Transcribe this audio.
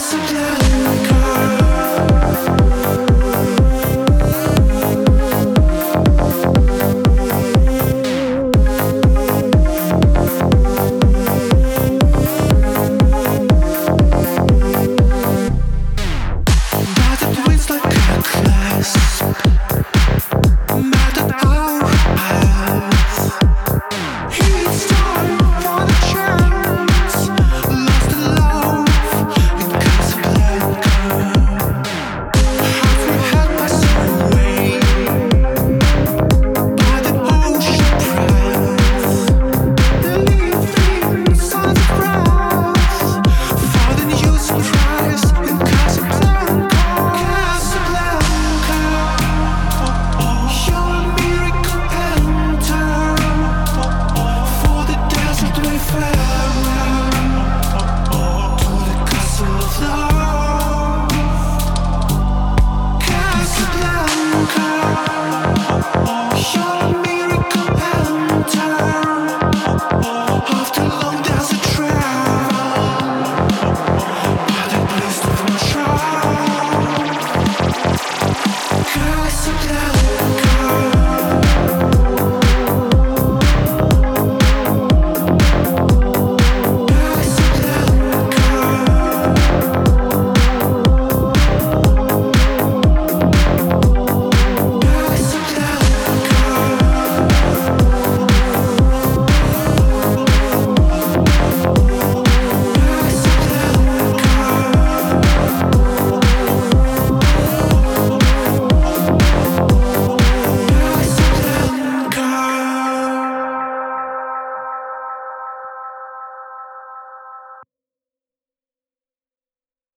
so down.